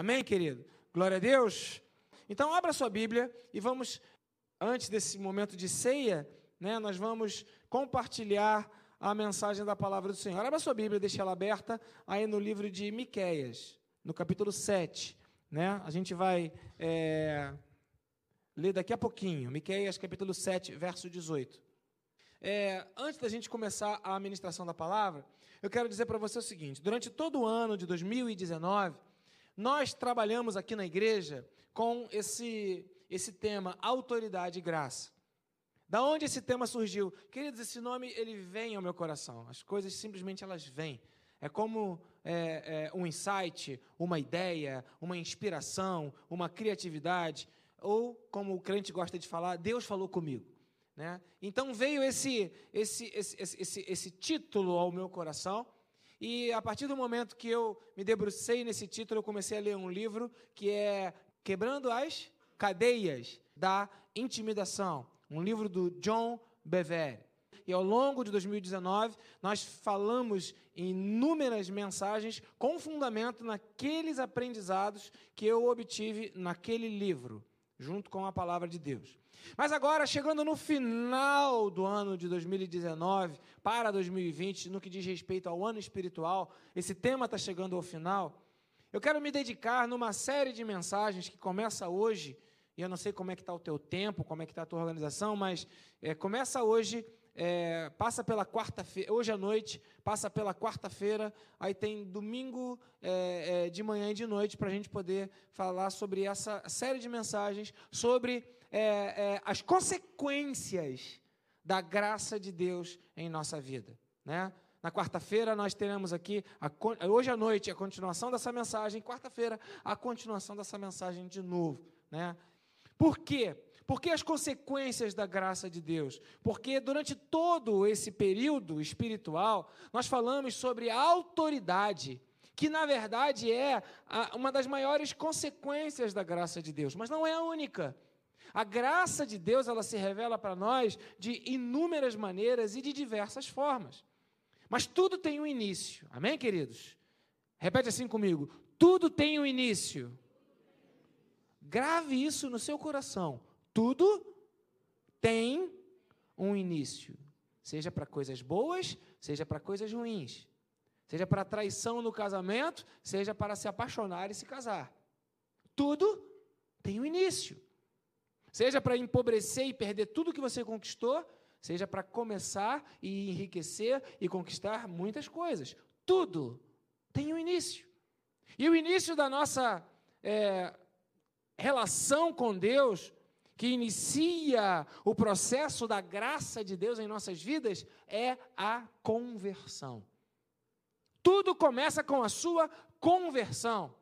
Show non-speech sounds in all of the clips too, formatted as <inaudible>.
Amém, querido? Glória a Deus. Então, abra sua Bíblia e vamos, antes desse momento de ceia, né, nós vamos compartilhar a mensagem da palavra do Senhor. Abra sua Bíblia, deixe ela aberta aí no livro de Miquéias, no capítulo 7. Né? A gente vai é, ler daqui a pouquinho, Miquéias, capítulo 7, verso 18. É, antes da gente começar a ministração da palavra, eu quero dizer para você o seguinte: durante todo o ano de 2019, nós trabalhamos aqui na igreja com esse, esse tema, autoridade e graça. Da onde esse tema surgiu? Queridos, esse nome ele vem ao meu coração. As coisas simplesmente elas vêm. É como é, é, um insight, uma ideia, uma inspiração, uma criatividade, ou como o crente gosta de falar, Deus falou comigo. Né? Então veio esse, esse, esse, esse, esse título ao meu coração. E a partir do momento que eu me debrucei nesse título, eu comecei a ler um livro que é Quebrando as Cadeias da Intimidação um livro do John Bevere. E ao longo de 2019, nós falamos em inúmeras mensagens com fundamento naqueles aprendizados que eu obtive naquele livro, junto com a palavra de Deus. Mas agora, chegando no final do ano de 2019 para 2020, no que diz respeito ao ano espiritual, esse tema está chegando ao final. Eu quero me dedicar numa série de mensagens que começa hoje e eu não sei como é que está o teu tempo, como é que está a tua organização, mas é, começa hoje, é, passa pela quarta-feira, hoje à noite, passa pela quarta-feira, aí tem domingo é, de manhã e de noite para a gente poder falar sobre essa série de mensagens, sobre é, é, as consequências da graça de Deus em nossa vida, né? Na quarta-feira nós teremos aqui, a, hoje à noite, a continuação dessa mensagem. Quarta-feira, a continuação dessa mensagem de novo. Né? Por quê? Porque as consequências da graça de Deus? Porque durante todo esse período espiritual, nós falamos sobre a autoridade, que na verdade é uma das maiores consequências da graça de Deus, mas não é a única. A graça de Deus, ela se revela para nós de inúmeras maneiras e de diversas formas. Mas tudo tem um início. Amém, queridos? Repete assim comigo: tudo tem um início. Grave isso no seu coração. Tudo tem um início. Seja para coisas boas, seja para coisas ruins. Seja para traição no casamento, seja para se apaixonar e se casar. Tudo tem um início. Seja para empobrecer e perder tudo que você conquistou, seja para começar e enriquecer e conquistar muitas coisas. Tudo tem um início. E o início da nossa é, relação com Deus, que inicia o processo da graça de Deus em nossas vidas, é a conversão. Tudo começa com a sua conversão.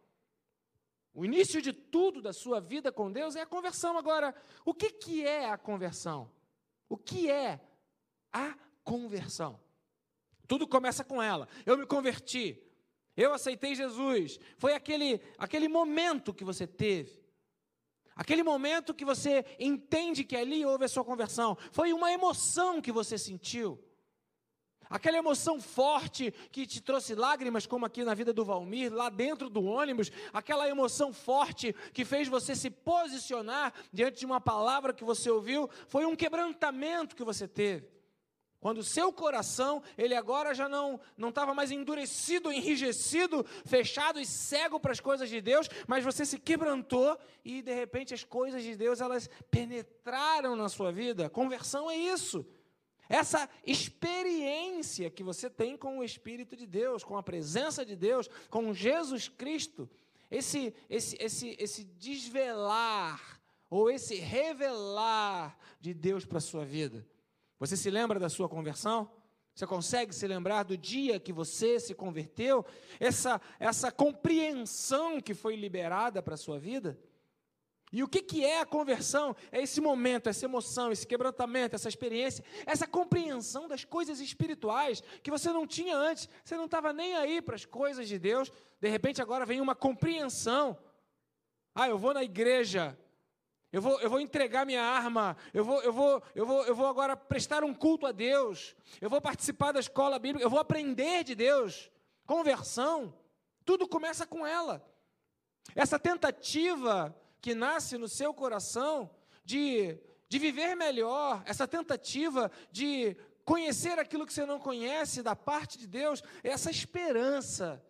O início de tudo da sua vida com Deus é a conversão. Agora, o que, que é a conversão? O que é a conversão? Tudo começa com ela. Eu me converti. Eu aceitei Jesus. Foi aquele, aquele momento que você teve. Aquele momento que você entende que ali houve a sua conversão, foi uma emoção que você sentiu. Aquela emoção forte que te trouxe lágrimas, como aqui na vida do Valmir, lá dentro do ônibus, aquela emoção forte que fez você se posicionar diante de uma palavra que você ouviu, foi um quebrantamento que você teve. Quando o seu coração, ele agora já não não estava mais endurecido, enrijecido, fechado e cego para as coisas de Deus, mas você se quebrantou e de repente as coisas de Deus elas penetraram na sua vida. Conversão é isso. Essa experiência que você tem com o Espírito de Deus, com a presença de Deus, com Jesus Cristo, esse esse esse esse desvelar ou esse revelar de Deus para a sua vida. Você se lembra da sua conversão? Você consegue se lembrar do dia que você se converteu? Essa, essa compreensão que foi liberada para a sua vida? E o que, que é a conversão? É esse momento, essa emoção, esse quebrantamento, essa experiência, essa compreensão das coisas espirituais que você não tinha antes. Você não estava nem aí para as coisas de Deus. De repente agora vem uma compreensão. Ah, eu vou na igreja, eu vou, eu vou entregar minha arma, eu vou, eu, vou, eu, vou, eu vou agora prestar um culto a Deus, eu vou participar da escola bíblica, eu vou aprender de Deus. Conversão, tudo começa com ela. Essa tentativa que nasce no seu coração de, de viver melhor, essa tentativa de conhecer aquilo que você não conhece da parte de Deus, essa esperança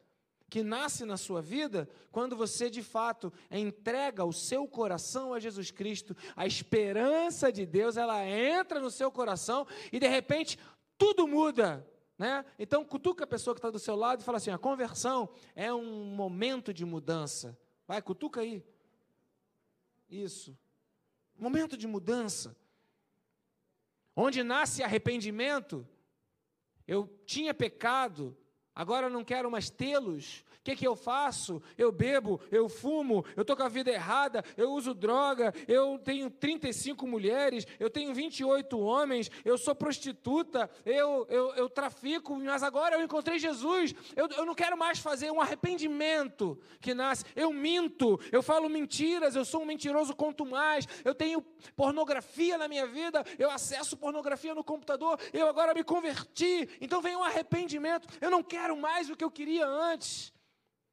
que nasce na sua vida quando você de fato entrega o seu coração a Jesus Cristo. A esperança de Deus, ela entra no seu coração e de repente tudo muda. Né? Então, cutuca a pessoa que está do seu lado e fala assim: a conversão é um momento de mudança. Vai, cutuca aí. Isso. Momento de mudança. Onde nasce arrependimento, eu tinha pecado, agora não quero mais tê-los, que, que eu faço? Eu bebo, eu fumo, eu estou com a vida errada, eu uso droga, eu tenho 35 mulheres, eu tenho 28 homens, eu sou prostituta, eu, eu, eu trafico, mas agora eu encontrei Jesus, eu, eu não quero mais fazer um arrependimento que nasce. Eu minto, eu falo mentiras, eu sou um mentiroso quanto mais, eu tenho pornografia na minha vida, eu acesso pornografia no computador, eu agora me converti, então vem um arrependimento, eu não quero mais o que eu queria antes.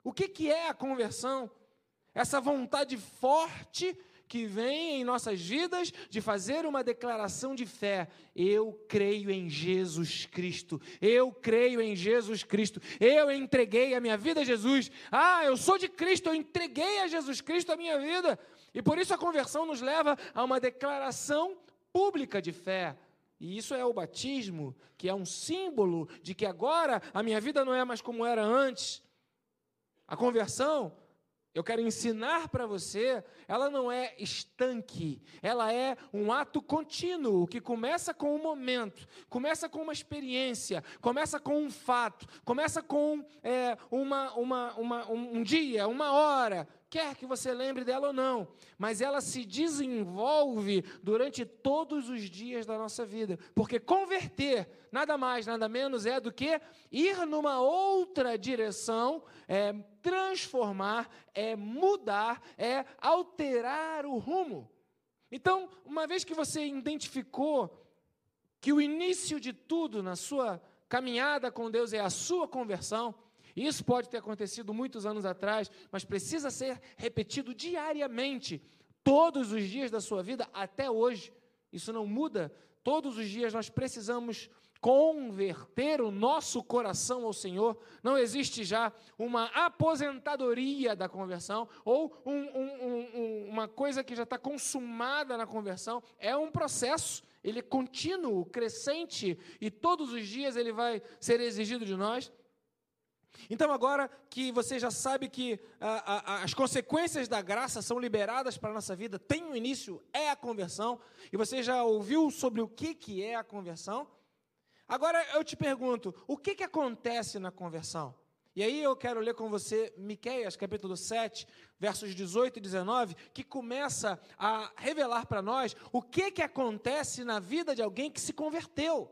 O que, que é a conversão? Essa vontade forte que vem em nossas vidas de fazer uma declaração de fé. Eu creio em Jesus Cristo. Eu creio em Jesus Cristo. Eu entreguei a minha vida a Jesus. Ah, eu sou de Cristo, eu entreguei a Jesus Cristo a minha vida. E por isso a conversão nos leva a uma declaração pública de fé. E isso é o batismo, que é um símbolo de que agora a minha vida não é mais como era antes. A conversão, eu quero ensinar para você, ela não é estanque, ela é um ato contínuo que começa com um momento, começa com uma experiência, começa com um fato, começa com é, uma, uma, uma, um dia, uma hora, quer que você lembre dela ou não, mas ela se desenvolve durante todos os dias da nossa vida, porque converter nada mais, nada menos é do que ir numa outra direção, é transformar, é mudar, é alterar o rumo. Então, uma vez que você identificou que o início de tudo na sua caminhada com Deus é a sua conversão, isso pode ter acontecido muitos anos atrás, mas precisa ser repetido diariamente, todos os dias da sua vida, até hoje. Isso não muda. Todos os dias nós precisamos converter o nosso coração ao Senhor. Não existe já uma aposentadoria da conversão ou um, um, um, uma coisa que já está consumada na conversão. É um processo, ele é contínuo, crescente e todos os dias ele vai ser exigido de nós. Então, agora que você já sabe que a, a, as consequências da graça são liberadas para a nossa vida, tem um início, é a conversão, e você já ouviu sobre o que, que é a conversão, agora eu te pergunto: o que, que acontece na conversão? E aí eu quero ler com você Miqueias, capítulo 7, versos 18 e 19, que começa a revelar para nós o que, que acontece na vida de alguém que se converteu.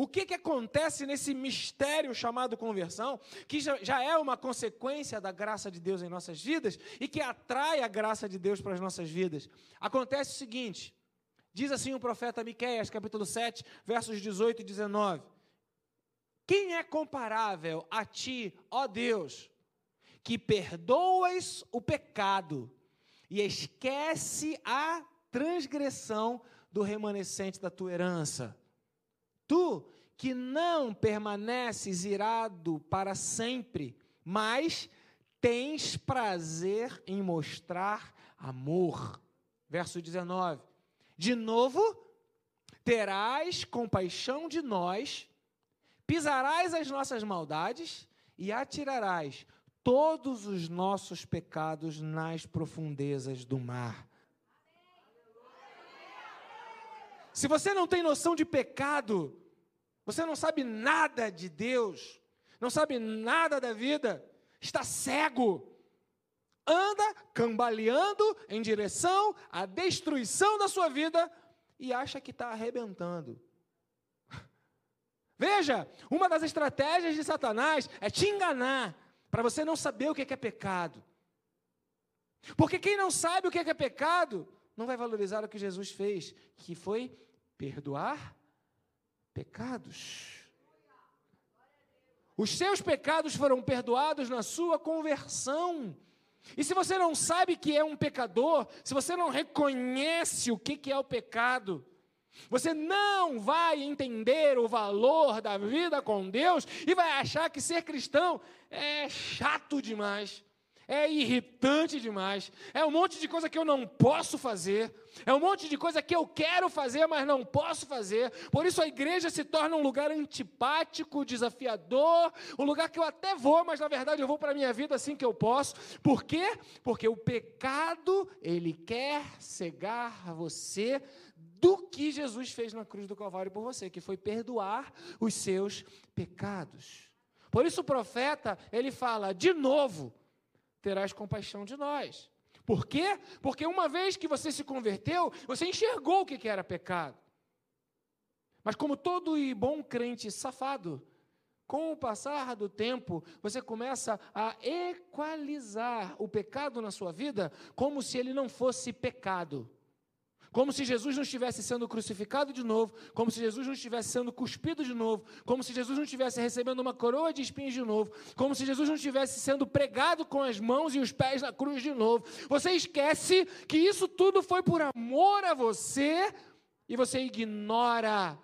O que, que acontece nesse mistério chamado conversão, que já, já, é uma consequência da graça de Deus em nossas vidas e que atrai a graça de Deus para as nossas vidas? Acontece o seguinte: diz assim o profeta Miqueias, capítulo 7, versos 18 e 19: Quem é comparável a ti, ó Deus, que perdoas o pecado e esquece a transgressão do remanescente da tua herança? Tu que não permaneces irado para sempre, mas tens prazer em mostrar amor. Verso 19. De novo, terás compaixão de nós, pisarás as nossas maldades e atirarás todos os nossos pecados nas profundezas do mar. Se você não tem noção de pecado, você não sabe nada de Deus, não sabe nada da vida, está cego, anda cambaleando em direção à destruição da sua vida e acha que está arrebentando. <laughs> Veja, uma das estratégias de Satanás é te enganar, para você não saber o que é pecado. Porque quem não sabe o que é pecado, não vai valorizar o que Jesus fez, que foi perdoar pecados. Os seus pecados foram perdoados na sua conversão. E se você não sabe que é um pecador, se você não reconhece o que é o pecado, você não vai entender o valor da vida com Deus e vai achar que ser cristão é chato demais é irritante demais, é um monte de coisa que eu não posso fazer, é um monte de coisa que eu quero fazer, mas não posso fazer. Por isso a igreja se torna um lugar antipático, desafiador, um lugar que eu até vou, mas na verdade eu vou para a minha vida assim que eu posso. Por quê? Porque o pecado, ele quer cegar você do que Jesus fez na cruz do Calvário por você, que foi perdoar os seus pecados. Por isso o profeta, ele fala de novo, terás compaixão de nós. Por quê? Porque uma vez que você se converteu, você enxergou o que era pecado. Mas como todo e bom crente safado, com o passar do tempo, você começa a equalizar o pecado na sua vida como se ele não fosse pecado. Como se Jesus não estivesse sendo crucificado de novo, como se Jesus não estivesse sendo cuspido de novo, como se Jesus não estivesse recebendo uma coroa de espinhos de novo, como se Jesus não estivesse sendo pregado com as mãos e os pés na cruz de novo. Você esquece que isso tudo foi por amor a você e você ignora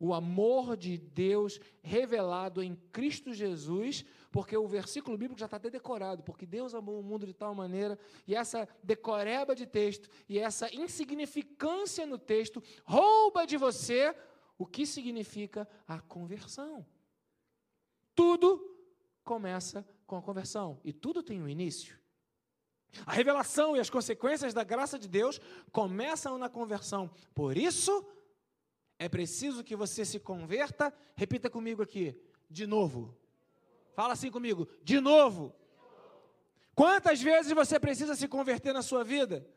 o amor de Deus revelado em Cristo Jesus porque o versículo bíblico já está até decorado, porque Deus amou o mundo de tal maneira, e essa decoreba de texto, e essa insignificância no texto, rouba de você o que significa a conversão. Tudo começa com a conversão, e tudo tem um início. A revelação e as consequências da graça de Deus começam na conversão. Por isso, é preciso que você se converta. Repita comigo aqui, de novo. Fala assim comigo, de novo. Quantas vezes você precisa se converter na sua vida?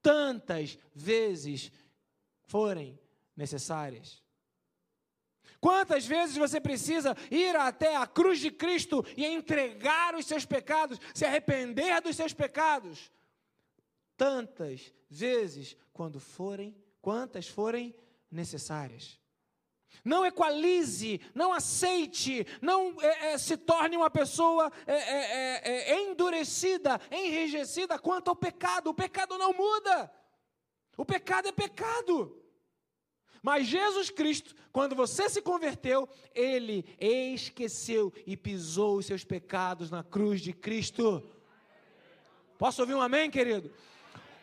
Tantas vezes forem necessárias. Quantas vezes você precisa ir até a cruz de Cristo e entregar os seus pecados, se arrepender dos seus pecados? Tantas vezes quando forem, quantas forem necessárias. Não equalize, não aceite, não é, é, se torne uma pessoa é, é, é, é, endurecida, enrijecida quanto ao pecado. O pecado não muda. O pecado é pecado. Mas Jesus Cristo, quando você se converteu, ele esqueceu e pisou os seus pecados na cruz de Cristo. Posso ouvir um amém, querido?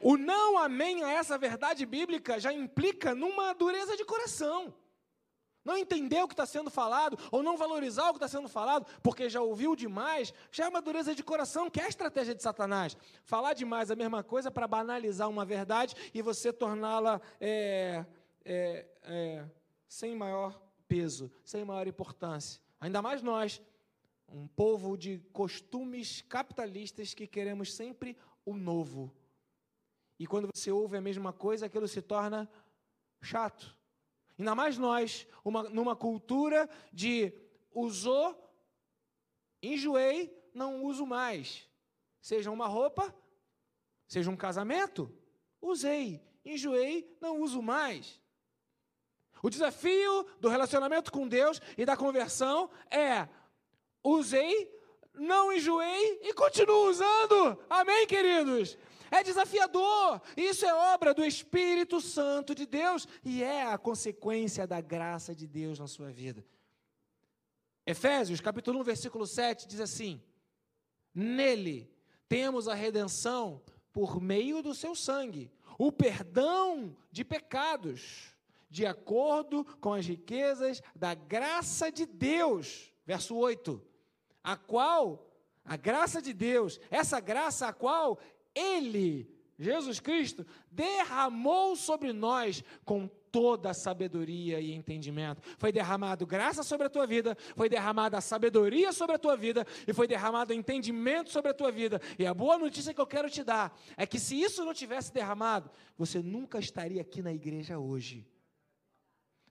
O não amém a essa verdade bíblica já implica numa dureza de coração não entender o que está sendo falado, ou não valorizar o que está sendo falado, porque já ouviu demais, já é uma dureza de coração, que é a estratégia de Satanás. Falar demais é a mesma coisa para banalizar uma verdade e você torná-la é, é, é, sem maior peso, sem maior importância. Ainda mais nós, um povo de costumes capitalistas que queremos sempre o novo. E quando você ouve a mesma coisa, aquilo se torna chato. Ainda mais nós, uma, numa cultura de usou, enjoei, não uso mais. Seja uma roupa, seja um casamento, usei, enjoei, não uso mais. O desafio do relacionamento com Deus e da conversão é: usei, não enjoei e continuo usando. Amém, queridos? É desafiador. Isso é obra do Espírito Santo de Deus e é a consequência da graça de Deus na sua vida. Efésios, capítulo 1, versículo 7 diz assim: Nele temos a redenção por meio do seu sangue, o perdão de pecados, de acordo com as riquezas da graça de Deus. Verso 8. A qual a graça de Deus, essa graça a qual ele, Jesus Cristo, derramou sobre nós com toda a sabedoria e entendimento. Foi derramado graça sobre a tua vida, foi derramada a sabedoria sobre a tua vida e foi derramado entendimento sobre a tua vida. E a boa notícia que eu quero te dar é que se isso não tivesse derramado, você nunca estaria aqui na igreja hoje.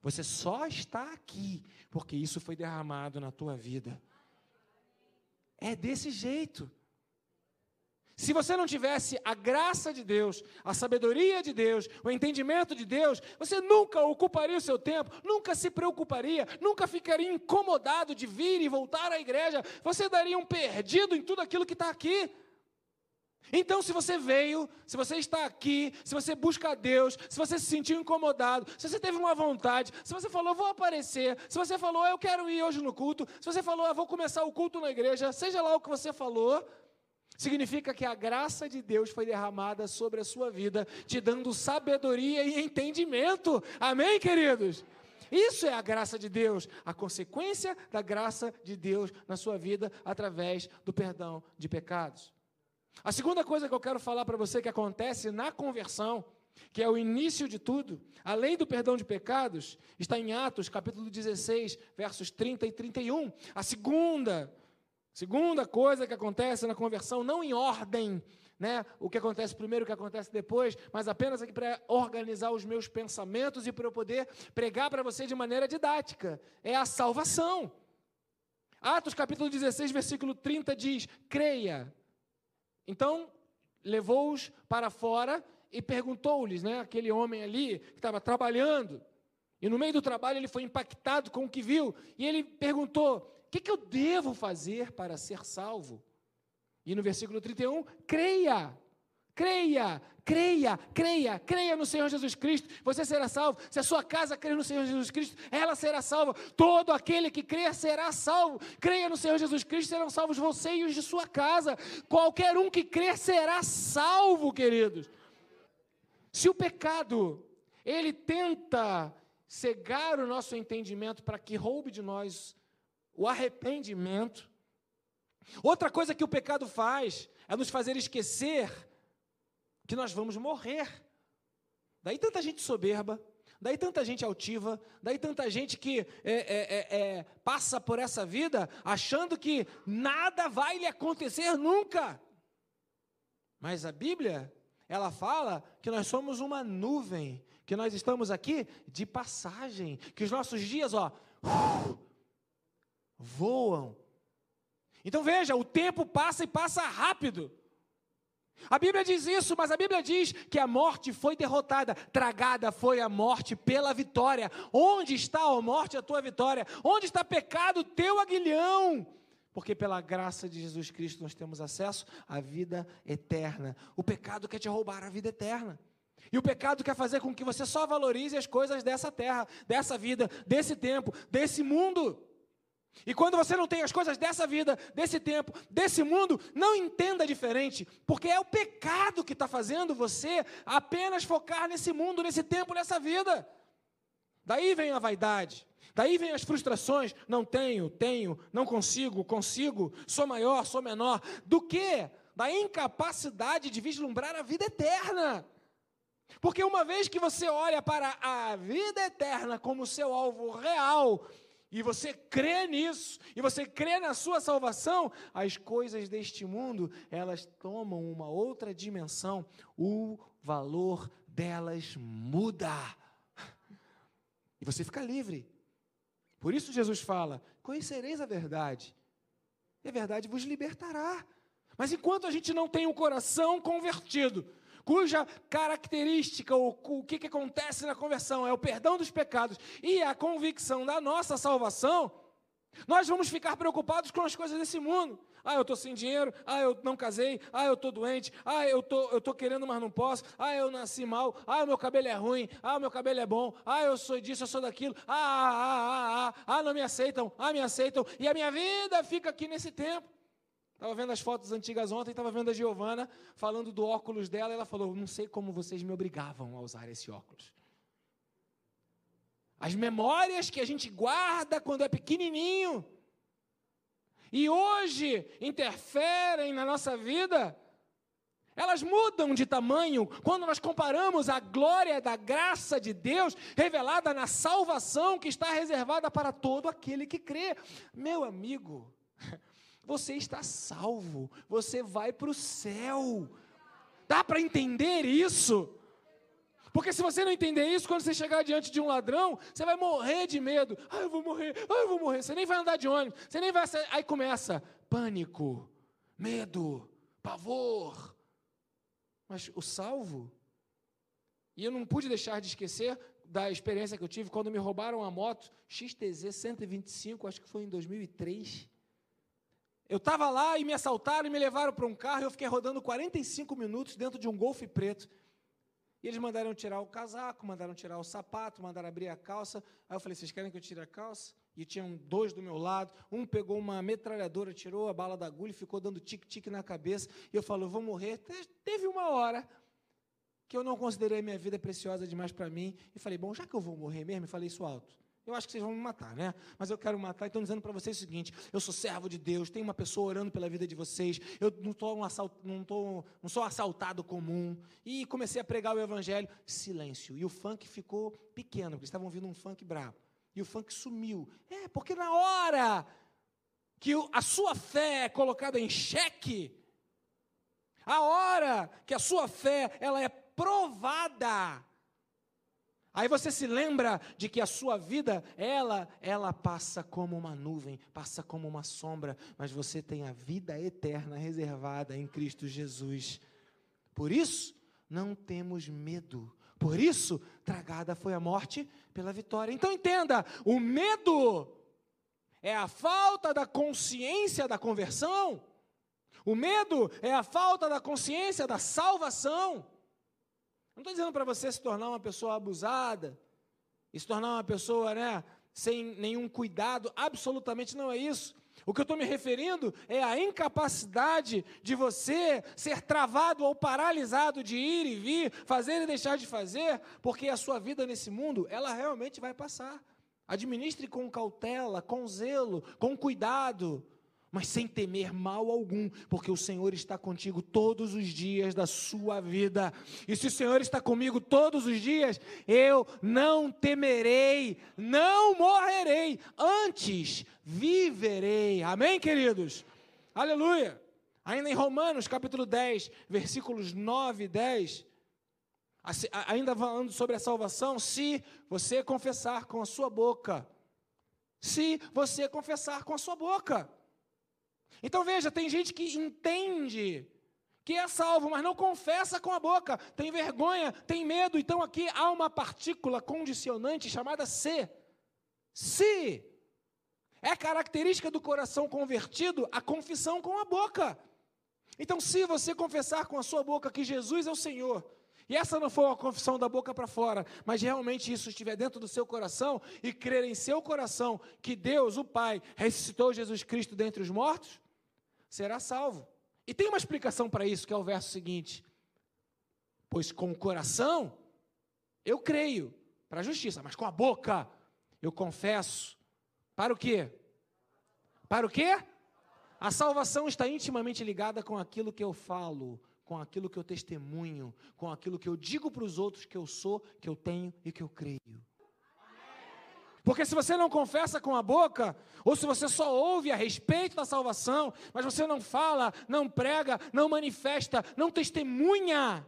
Você só está aqui porque isso foi derramado na tua vida. É desse jeito. Se você não tivesse a graça de Deus, a sabedoria de Deus, o entendimento de Deus, você nunca ocuparia o seu tempo, nunca se preocuparia, nunca ficaria incomodado de vir e voltar à igreja. Você daria um perdido em tudo aquilo que está aqui. Então, se você veio, se você está aqui, se você busca a Deus, se você se sentiu incomodado, se você teve uma vontade, se você falou, vou aparecer, se você falou, eu quero ir hoje no culto, se você falou, eu vou começar o culto na igreja, seja lá o que você falou, significa que a graça de Deus foi derramada sobre a sua vida, te dando sabedoria e entendimento. Amém, queridos? Isso é a graça de Deus, a consequência da graça de Deus na sua vida através do perdão de pecados. A segunda coisa que eu quero falar para você que acontece na conversão, que é o início de tudo, além do perdão de pecados, está em Atos, capítulo 16, versos 30 e 31. A segunda, segunda coisa que acontece na conversão, não em ordem, né, o que acontece primeiro, o que acontece depois, mas apenas aqui para organizar os meus pensamentos e para eu poder pregar para você de maneira didática, é a salvação. Atos capítulo 16, versículo 30 diz: creia então, levou-os para fora e perguntou-lhes, né, aquele homem ali que estava trabalhando, e no meio do trabalho ele foi impactado com o que viu, e ele perguntou: que, que eu devo fazer para ser salvo? E no versículo 31, creia Creia, creia, creia, creia no Senhor Jesus Cristo, você será salvo. Se a sua casa crer no Senhor Jesus Cristo, ela será salva. Todo aquele que crer será salvo. Creia no Senhor Jesus Cristo, serão salvos você e os de sua casa. Qualquer um que crer será salvo, queridos. Se o pecado, ele tenta cegar o nosso entendimento para que roube de nós o arrependimento, outra coisa que o pecado faz é nos fazer esquecer que nós vamos morrer. Daí tanta gente soberba, daí tanta gente altiva, daí tanta gente que é, é, é, é, passa por essa vida achando que nada vai lhe acontecer nunca. Mas a Bíblia, ela fala que nós somos uma nuvem, que nós estamos aqui de passagem, que os nossos dias, ó, voam. Então veja, o tempo passa e passa rápido. A Bíblia diz isso, mas a Bíblia diz que a morte foi derrotada, tragada foi a morte pela vitória. Onde está a morte, a tua vitória? Onde está pecado, teu aguilhão? Porque pela graça de Jesus Cristo nós temos acesso à vida eterna. O pecado quer te roubar a vida eterna. E o pecado quer fazer com que você só valorize as coisas dessa terra, dessa vida, desse tempo, desse mundo. E quando você não tem as coisas dessa vida, desse tempo, desse mundo, não entenda diferente, porque é o pecado que está fazendo você apenas focar nesse mundo, nesse tempo, nessa vida. Daí vem a vaidade, daí vem as frustrações: não tenho, tenho, não consigo, consigo, sou maior, sou menor. Do que? Da incapacidade de vislumbrar a vida eterna. Porque uma vez que você olha para a vida eterna como seu alvo real, e você crê nisso, e você crê na sua salvação, as coisas deste mundo, elas tomam uma outra dimensão, o valor delas muda. E você fica livre. Por isso Jesus fala: Conhecereis a verdade, e a verdade vos libertará. Mas enquanto a gente não tem um coração convertido, cuja característica, ou o que, que acontece na conversão é o perdão dos pecados e a convicção da nossa salvação, nós vamos ficar preocupados com as coisas desse mundo. Ah, eu estou sem dinheiro. Ah, eu não casei. Ah, eu estou doente. Ah, eu tô, estou querendo, mas não posso. Ah, eu nasci mal. Ah, o meu cabelo é ruim. Ah, o meu cabelo é bom. Ah, eu sou disso, eu sou daquilo. Ah, ah, ah, ah, ah, ah não me aceitam. Ah, me aceitam. E a minha vida fica aqui nesse tempo. Estava vendo as fotos antigas ontem, estava vendo a Giovana falando do óculos dela. Ela falou: Não sei como vocês me obrigavam a usar esse óculos. As memórias que a gente guarda quando é pequenininho e hoje interferem na nossa vida, elas mudam de tamanho quando nós comparamos a glória da graça de Deus revelada na salvação que está reservada para todo aquele que crê. Meu amigo, você está salvo, você vai para o céu. Dá para entender isso? Porque se você não entender isso, quando você chegar diante de um ladrão, você vai morrer de medo. Ah, eu vou morrer, ah, eu vou morrer. Você nem vai andar de ônibus, você nem vai. Aí começa pânico, medo, pavor. Mas o salvo, e eu não pude deixar de esquecer da experiência que eu tive quando me roubaram a moto XTZ 125, acho que foi em 2003. Eu estava lá e me assaltaram e me levaram para um carro. E eu fiquei rodando 45 minutos dentro de um golfe preto. E eles mandaram tirar o casaco, mandaram tirar o sapato, mandaram abrir a calça. Aí eu falei: Vocês querem que eu tire a calça? E tinham dois do meu lado. Um pegou uma metralhadora, tirou a bala da agulha e ficou dando tique-tique na cabeça. E eu falo: vou morrer. Teve uma hora que eu não considerei a minha vida preciosa demais para mim. E falei: Bom, já que eu vou morrer mesmo, e falei isso alto. Eu acho que vocês vão me matar, né? Mas eu quero matar, então dizendo para vocês o seguinte: eu sou servo de Deus, tem uma pessoa orando pela vida de vocês, eu não, tô um assalt, não, tô, não sou assaltado comum. E comecei a pregar o evangelho, silêncio. E o funk ficou pequeno, porque estavam ouvindo um funk brabo. E o funk sumiu. É, porque na hora que a sua fé é colocada em xeque, a hora que a sua fé ela é provada, Aí você se lembra de que a sua vida, ela, ela passa como uma nuvem, passa como uma sombra, mas você tem a vida eterna reservada em Cristo Jesus. Por isso, não temos medo. Por isso, tragada foi a morte pela vitória. Então entenda, o medo é a falta da consciência da conversão. O medo é a falta da consciência da salvação. Não estou dizendo para você se tornar uma pessoa abusada, se tornar uma pessoa né, sem nenhum cuidado, absolutamente não é isso. O que eu estou me referindo é a incapacidade de você ser travado ou paralisado de ir e vir, fazer e deixar de fazer, porque a sua vida nesse mundo, ela realmente vai passar. Administre com cautela, com zelo, com cuidado mas sem temer mal algum, porque o Senhor está contigo todos os dias da sua vida. E se o Senhor está comigo todos os dias, eu não temerei, não morrerei, antes viverei. Amém, queridos? Aleluia. Ainda em Romanos, capítulo 10, versículos 9 e 10, ainda falando sobre a salvação, se você confessar com a sua boca, se você confessar com a sua boca, então veja, tem gente que entende que é salvo, mas não confessa com a boca, tem vergonha, tem medo. Então aqui há uma partícula condicionante chamada se. Se é característica do coração convertido a confissão com a boca. Então, se você confessar com a sua boca que Jesus é o Senhor, e essa não foi uma confissão da boca para fora, mas realmente isso estiver dentro do seu coração e crer em seu coração que Deus, o Pai, ressuscitou Jesus Cristo dentre os mortos, será salvo. E tem uma explicação para isso, que é o verso seguinte: Pois com o coração eu creio para a justiça, mas com a boca eu confesso. Para o quê? Para o quê? A salvação está intimamente ligada com aquilo que eu falo, com aquilo que eu testemunho, com aquilo que eu digo para os outros que eu sou, que eu tenho e que eu creio. Porque se você não confessa com a boca, ou se você só ouve a respeito da salvação, mas você não fala, não prega, não manifesta, não testemunha,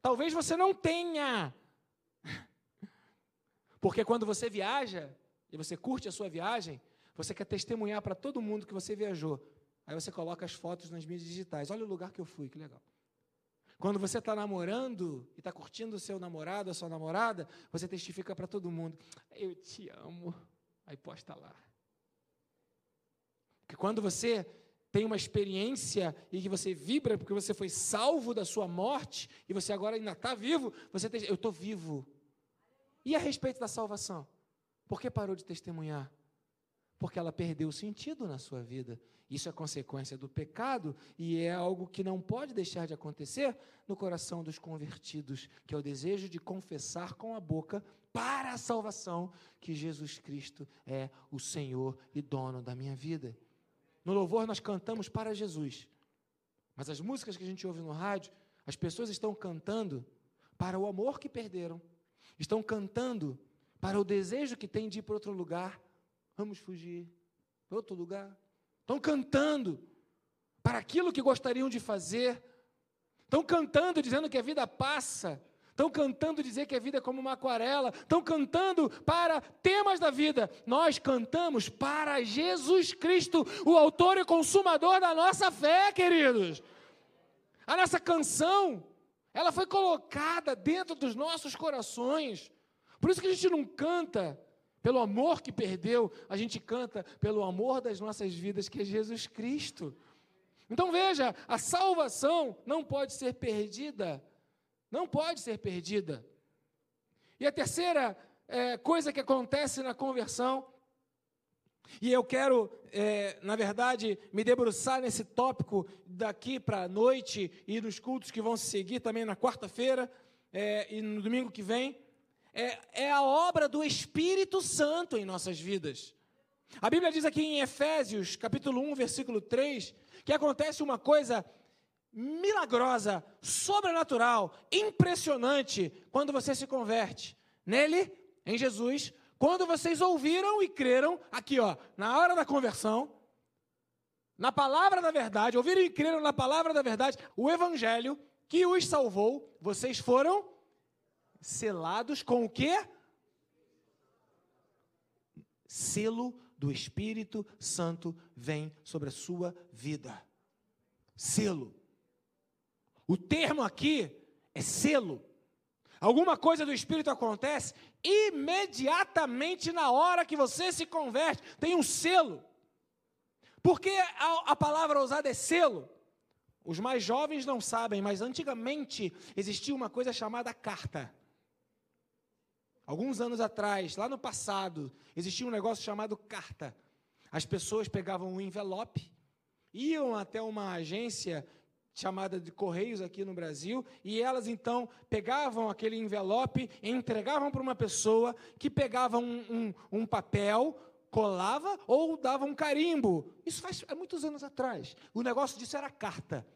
talvez você não tenha. <laughs> Porque quando você viaja, e você curte a sua viagem, você quer testemunhar para todo mundo que você viajou. Aí você coloca as fotos nas mídias digitais. Olha o lugar que eu fui, que legal. Quando você está namorando e está curtindo o seu namorado, a sua namorada, você testifica para todo mundo: Eu te amo. Aí posta lá. Porque quando você tem uma experiência e que você vibra porque você foi salvo da sua morte e você agora ainda está vivo, você tem, eu estou vivo. E a respeito da salvação? Por que parou de testemunhar? Porque ela perdeu o sentido na sua vida. Isso é consequência do pecado e é algo que não pode deixar de acontecer no coração dos convertidos, que é o desejo de confessar com a boca para a salvação que Jesus Cristo é o Senhor e dono da minha vida. No louvor nós cantamos para Jesus. Mas as músicas que a gente ouve no rádio, as pessoas estão cantando para o amor que perderam. Estão cantando para o desejo que tem de ir para outro lugar. Vamos fugir para outro lugar. Estão cantando para aquilo que gostariam de fazer. Estão cantando dizendo que a vida passa. Estão cantando dizer que a vida é como uma aquarela. Estão cantando para temas da vida. Nós cantamos para Jesus Cristo, o autor e consumador da nossa fé, queridos. A nossa canção, ela foi colocada dentro dos nossos corações. Por isso que a gente não canta pelo amor que perdeu, a gente canta pelo amor das nossas vidas, que é Jesus Cristo. Então veja, a salvação não pode ser perdida. Não pode ser perdida. E a terceira é, coisa que acontece na conversão, e eu quero, é, na verdade, me debruçar nesse tópico daqui para a noite e nos cultos que vão se seguir também na quarta-feira é, e no domingo que vem, é, é a obra do Espírito Santo em nossas vidas. A Bíblia diz aqui em Efésios, capítulo 1, versículo 3, que acontece uma coisa milagrosa, sobrenatural, impressionante quando você se converte. Nele, em Jesus, quando vocês ouviram e creram, aqui ó, na hora da conversão, na palavra da verdade, ouviram e creram na palavra da verdade, o evangelho que os salvou, vocês foram selados com o quê? Selo do Espírito Santo vem sobre a sua vida. Selo. O termo aqui é selo. Alguma coisa do Espírito acontece imediatamente na hora que você se converte, tem um selo. Porque a, a palavra usada é selo. Os mais jovens não sabem, mas antigamente existia uma coisa chamada carta. Alguns anos atrás, lá no passado, existia um negócio chamado carta. As pessoas pegavam um envelope, iam até uma agência chamada de Correios aqui no Brasil, e elas então pegavam aquele envelope entregavam para uma pessoa que pegava um, um, um, papel, colava ou dava um carimbo. Isso faz há muitos anos atrás. O negócio disso era carta.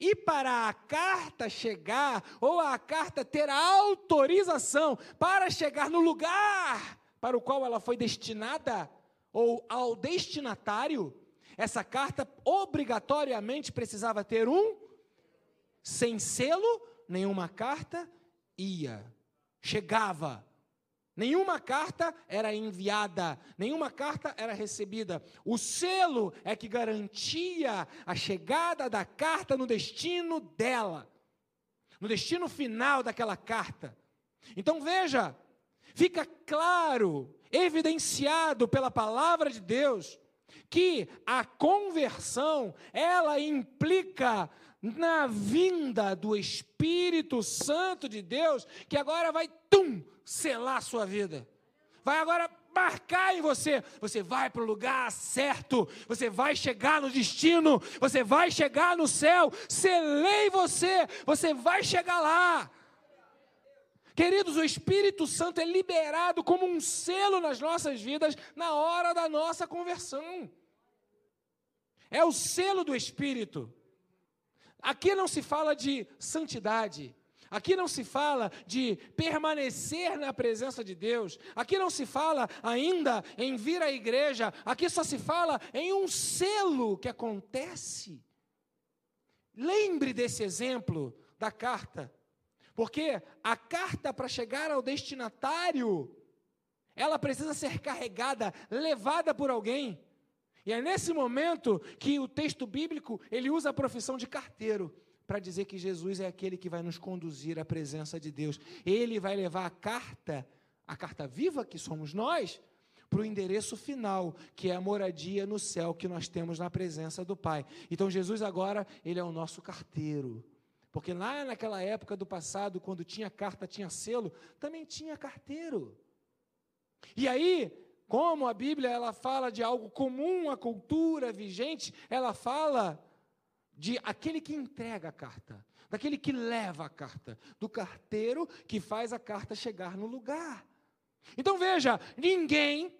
E para a carta chegar, ou a carta ter autorização para chegar no lugar para o qual ela foi destinada, ou ao destinatário, essa carta obrigatoriamente precisava ter um sem selo, nenhuma carta ia, chegava. Nenhuma carta era enviada, nenhuma carta era recebida. O selo é que garantia a chegada da carta no destino dela, no destino final daquela carta. Então veja, fica claro, evidenciado pela palavra de Deus, que a conversão, ela implica na vinda do Espírito Santo de Deus, que agora vai, tum, selar a sua vida. Vai agora marcar em você. Você vai para o lugar certo, você vai chegar no destino, você vai chegar no céu. Selei você, você vai chegar lá. Queridos, o Espírito Santo é liberado como um selo nas nossas vidas na hora da nossa conversão. É o selo do Espírito. Aqui não se fala de santidade, Aqui não se fala de permanecer na presença de Deus. Aqui não se fala ainda em vir à igreja. Aqui só se fala em um selo que acontece. Lembre desse exemplo da carta. Porque a carta para chegar ao destinatário, ela precisa ser carregada, levada por alguém. E é nesse momento que o texto bíblico, ele usa a profissão de carteiro para dizer que Jesus é aquele que vai nos conduzir à presença de Deus. Ele vai levar a carta, a carta viva que somos nós, para o endereço final, que é a moradia no céu que nós temos na presença do Pai. Então Jesus agora, ele é o nosso carteiro. Porque lá naquela época do passado, quando tinha carta, tinha selo, também tinha carteiro. E aí, como a Bíblia ela fala de algo comum à cultura vigente, ela fala de aquele que entrega a carta, daquele que leva a carta, do carteiro que faz a carta chegar no lugar. Então veja, ninguém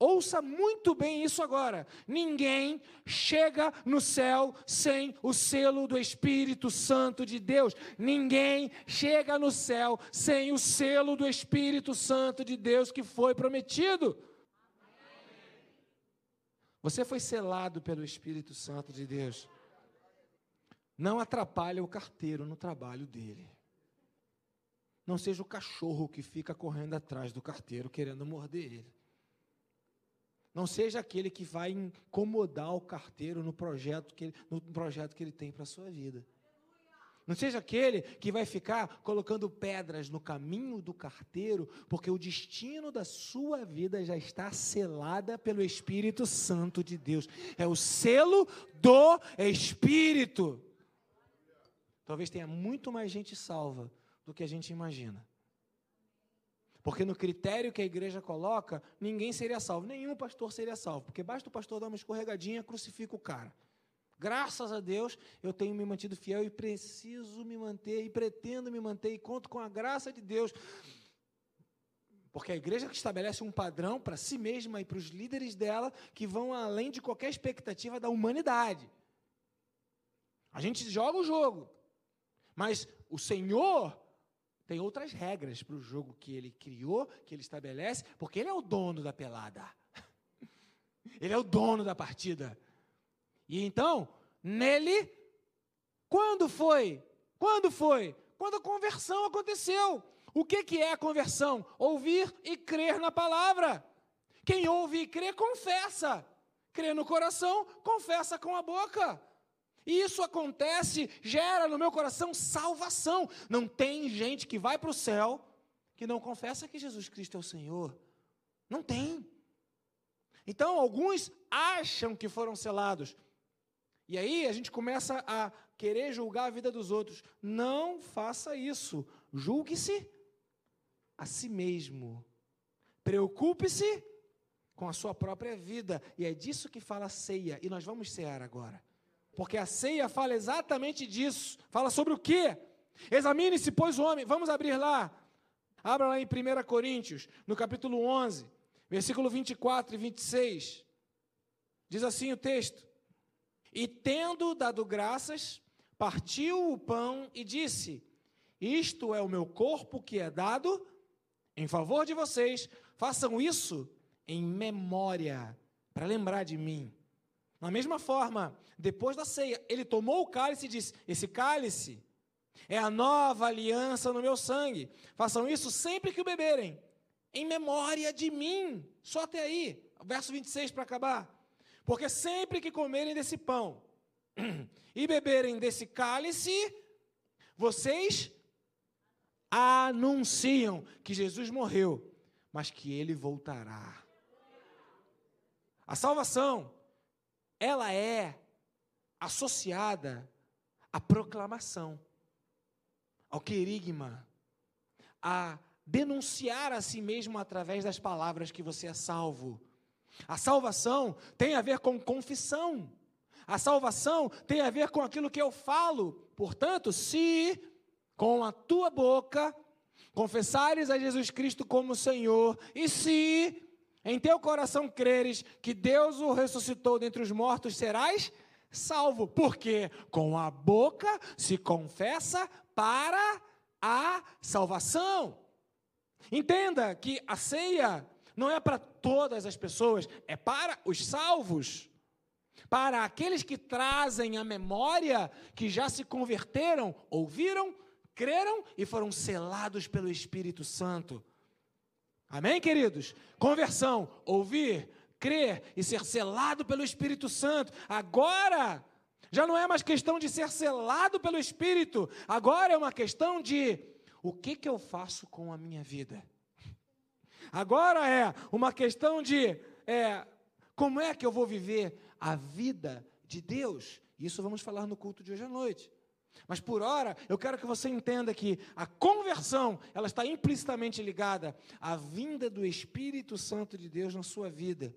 Ouça muito bem isso agora. Ninguém chega no céu sem o selo do Espírito Santo de Deus. Ninguém chega no céu sem o selo do Espírito Santo de Deus que foi prometido. Você foi selado pelo Espírito Santo de Deus não atrapalhe o carteiro no trabalho dele. Não seja o cachorro que fica correndo atrás do carteiro querendo morder ele. Não seja aquele que vai incomodar o carteiro no projeto que ele, no projeto que ele tem para a sua vida. Não seja aquele que vai ficar colocando pedras no caminho do carteiro, porque o destino da sua vida já está selada pelo Espírito Santo de Deus. É o selo do Espírito. Talvez tenha muito mais gente salva do que a gente imagina. Porque no critério que a igreja coloca, ninguém seria salvo, nenhum pastor seria salvo, porque basta o pastor dar uma escorregadinha, crucifica o cara. Graças a Deus, eu tenho me mantido fiel e preciso me manter, e pretendo me manter, e conto com a graça de Deus. Porque a igreja que estabelece um padrão para si mesma e para os líderes dela que vão além de qualquer expectativa da humanidade. A gente joga o jogo, mas o Senhor tem outras regras para o jogo que ele criou, que ele estabelece, porque ele é o dono da pelada. <laughs> Ele é o dono da partida. E então, nele, quando foi? Quando foi? Quando a conversão aconteceu. O que, que é a conversão? Ouvir e crer na palavra. Quem ouve e crê, confessa. Crê no coração, confessa com a boca. E isso acontece, gera no meu coração salvação. Não tem gente que vai para o céu que não confessa que Jesus Cristo é o Senhor. Não tem. Então, alguns acham que foram selados, e aí a gente começa a querer julgar a vida dos outros. Não faça isso. Julgue-se a si mesmo. Preocupe-se com a sua própria vida. E é disso que fala a ceia. E nós vamos cear agora. Porque a ceia fala exatamente disso. Fala sobre o quê? Examine-se, pois, o homem. Vamos abrir lá. Abra lá em 1 Coríntios, no capítulo 11, versículo 24 e 26. Diz assim o texto: e tendo dado graças, partiu o pão e disse: Isto é o meu corpo que é dado em favor de vocês. Façam isso em memória, para lembrar de mim. Da mesma forma, depois da ceia, ele tomou o cálice e disse: Esse cálice é a nova aliança no meu sangue. Façam isso sempre que o beberem, em memória de mim. Só até aí, verso 26 para acabar. Porque sempre que comerem desse pão <clears throat> e beberem desse cálice, vocês anunciam que Jesus morreu, mas que ele voltará. A salvação, ela é associada à proclamação, ao querigma, a denunciar a si mesmo através das palavras que você é salvo. A salvação tem a ver com confissão. A salvação tem a ver com aquilo que eu falo. Portanto, se com a tua boca confessares a Jesus Cristo como Senhor, e se em teu coração creres que Deus o ressuscitou dentre os mortos, serás salvo. Porque com a boca se confessa para a salvação. Entenda que a ceia não é para todas as pessoas, é para os salvos. Para aqueles que trazem a memória que já se converteram, ouviram, creram e foram selados pelo Espírito Santo. Amém, queridos? Conversão, ouvir, crer e ser selado pelo Espírito Santo. Agora, já não é mais questão de ser selado pelo Espírito, agora é uma questão de o que, que eu faço com a minha vida. Agora é uma questão de é, como é que eu vou viver a vida de Deus. Isso vamos falar no culto de hoje à noite. Mas por hora, eu quero que você entenda que a conversão, ela está implicitamente ligada à vinda do Espírito Santo de Deus na sua vida.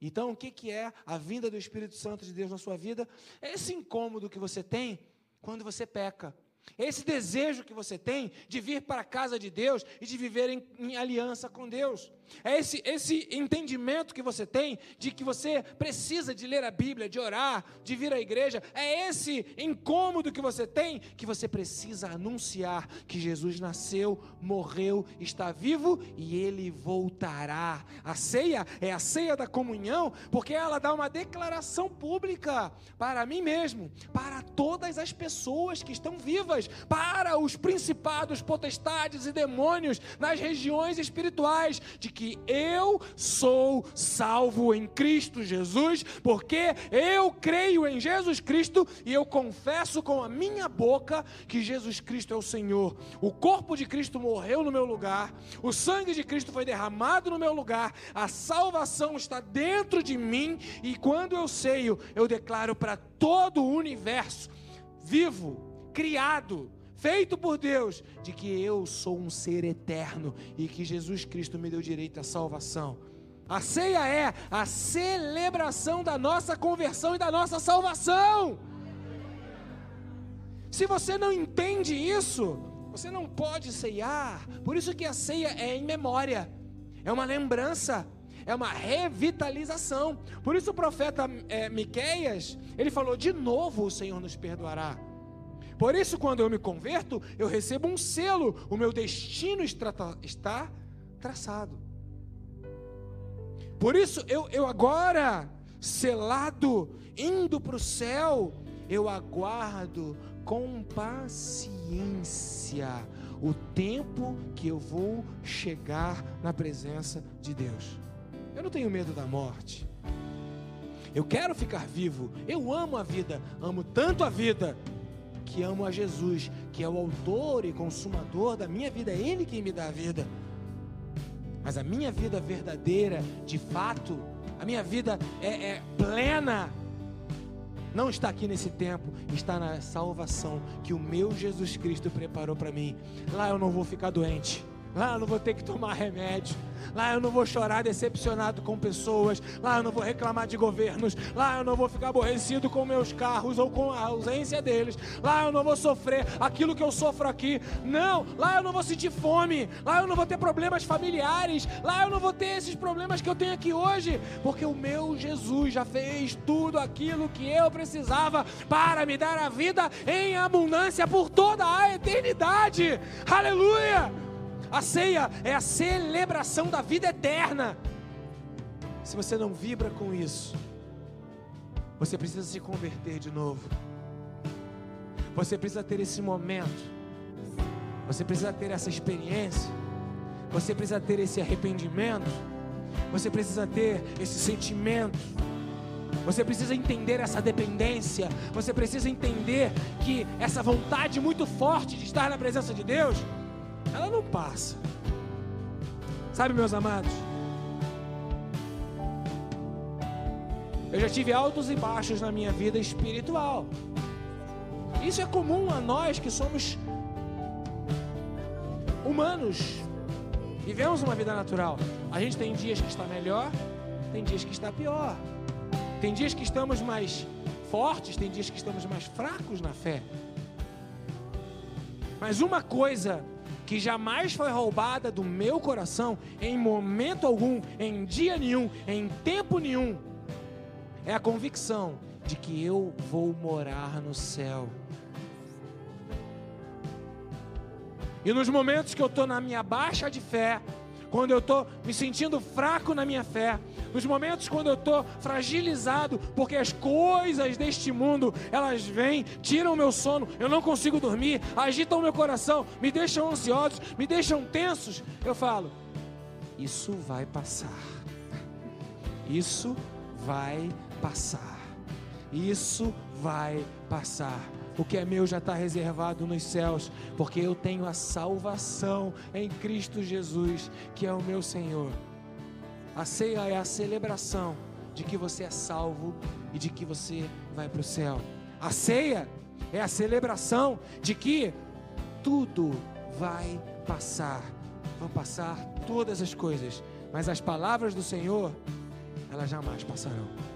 Então, o que, que é a vinda do Espírito Santo de Deus na sua vida? É esse incômodo que você tem quando você peca. Esse desejo que você tem de vir para a casa de Deus e de viver em, em, aliança com Deus. É esse, esse entendimento que você tem de que você precisa de ler a Bíblia, de orar, de vir à igreja. É esse incômodo que você tem que você precisa anunciar que Jesus nasceu, morreu, está vivo e ele voltará. A ceia é a ceia da comunhão porque ela dá uma declaração pública para mim mesmo, para todas as pessoas que estão vivas para os principados, potestades e demônios nas regiões espirituais, de que eu sou salvo em Cristo Jesus, porque eu creio em Jesus Cristo e eu confesso com a minha boca que Jesus Cristo é o Senhor. O corpo de Cristo morreu no meu lugar, o sangue de Cristo foi derramado no meu lugar, a salvação está dentro de mim e quando eu sei, eu declaro para todo o universo vivo, criado, feito por Deus, de que eu sou um ser eterno e que Jesus Cristo me deu direito à salvação. A ceia é a celebração da nossa conversão e da nossa salvação. Se você não entende isso, você não pode ceiar. Por isso que a ceia é em memória, é uma lembrança, é uma revitalização. Por isso o profeta é, Miqueias, ele falou: de novo o Senhor nos perdoará. Por isso, quando eu me converto, eu recebo um selo, o meu destino está traçado. Por isso, eu, eu agora, selado, indo para o céu, eu aguardo com paciência o tempo que eu vou chegar na presença de Deus. Eu não tenho medo da morte. Eu quero ficar vivo. Eu amo a vida, amo tanto a vida que amo a Jesus, que é o autor e consumador da minha vida, é Ele quem me dá a vida. Mas a minha vida verdadeira, de fato, a minha vida é, é plena, não está aqui nesse tempo, está na salvação que o meu Jesus Cristo preparou para mim. Lá eu não vou ficar doente. Lá eu não vou ter que tomar remédio. Lá eu não vou chorar decepcionado com pessoas. Lá eu não vou reclamar de governos. Lá eu não vou ficar aborrecido com meus carros ou com a ausência deles. Lá eu não vou sofrer aquilo que eu sofro aqui. Não, lá eu não vou sentir fome. Lá eu não vou ter problemas familiares. Lá eu não vou ter esses problemas que eu tenho aqui hoje. Porque o meu Jesus já fez tudo aquilo que eu precisava para me dar a vida em abundância por toda a eternidade. Aleluia! A ceia é a celebração da vida eterna. Se você não vibra com isso, você precisa se converter de novo. Você precisa ter esse momento. Você precisa ter essa experiência. Você precisa ter esse arrependimento. Você precisa ter esse sentimento. Você precisa entender essa dependência. Você precisa entender que essa vontade muito forte de estar na presença de Deus ela não passa. Sabe, meus amados? Eu já tive altos e baixos na minha vida espiritual. Isso é comum a nós que somos humanos. Vivemos uma vida natural. A gente tem dias que está melhor, tem dias que está pior. Tem dias que estamos mais fortes, tem dias que estamos mais fracos na fé. Mas uma coisa que jamais foi roubada do meu coração em momento algum, em dia nenhum, em tempo nenhum, é a convicção de que eu vou morar no céu. E nos momentos que eu estou na minha baixa de fé, quando eu estou me sentindo fraco na minha fé, nos momentos quando eu estou fragilizado, porque as coisas deste mundo elas vêm, tiram o meu sono, eu não consigo dormir, agitam o meu coração, me deixam ansiosos, me deixam tensos, eu falo: Isso vai passar, isso vai passar, isso vai passar. O que é meu já está reservado nos céus, porque eu tenho a salvação em Cristo Jesus, que é o meu Senhor. A ceia é a celebração de que você é salvo e de que você vai para o céu. A ceia é a celebração de que tudo vai passar. Vão passar todas as coisas, mas as palavras do Senhor, elas jamais passarão.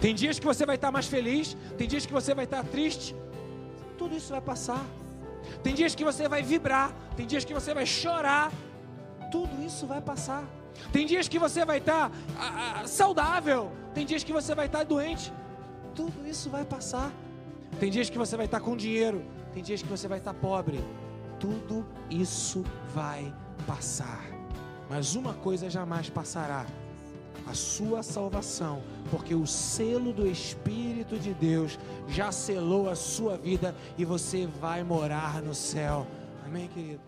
Tem dias que você vai estar mais feliz, tem dias que você vai estar triste. Tudo isso vai passar. Tem dias que você vai vibrar, tem dias que você vai chorar. Tudo isso vai passar. Tem dias que você vai estar ah, ah, saudável, tem dias que você vai estar doente. Tudo isso vai passar. Tem dias que você vai estar com dinheiro, tem dias que você vai estar pobre. Tudo isso vai passar. Mas uma coisa jamais passará: a sua salvação, porque o selo do Espírito de Deus já selou a sua vida e você vai morar no céu. Amém, querido?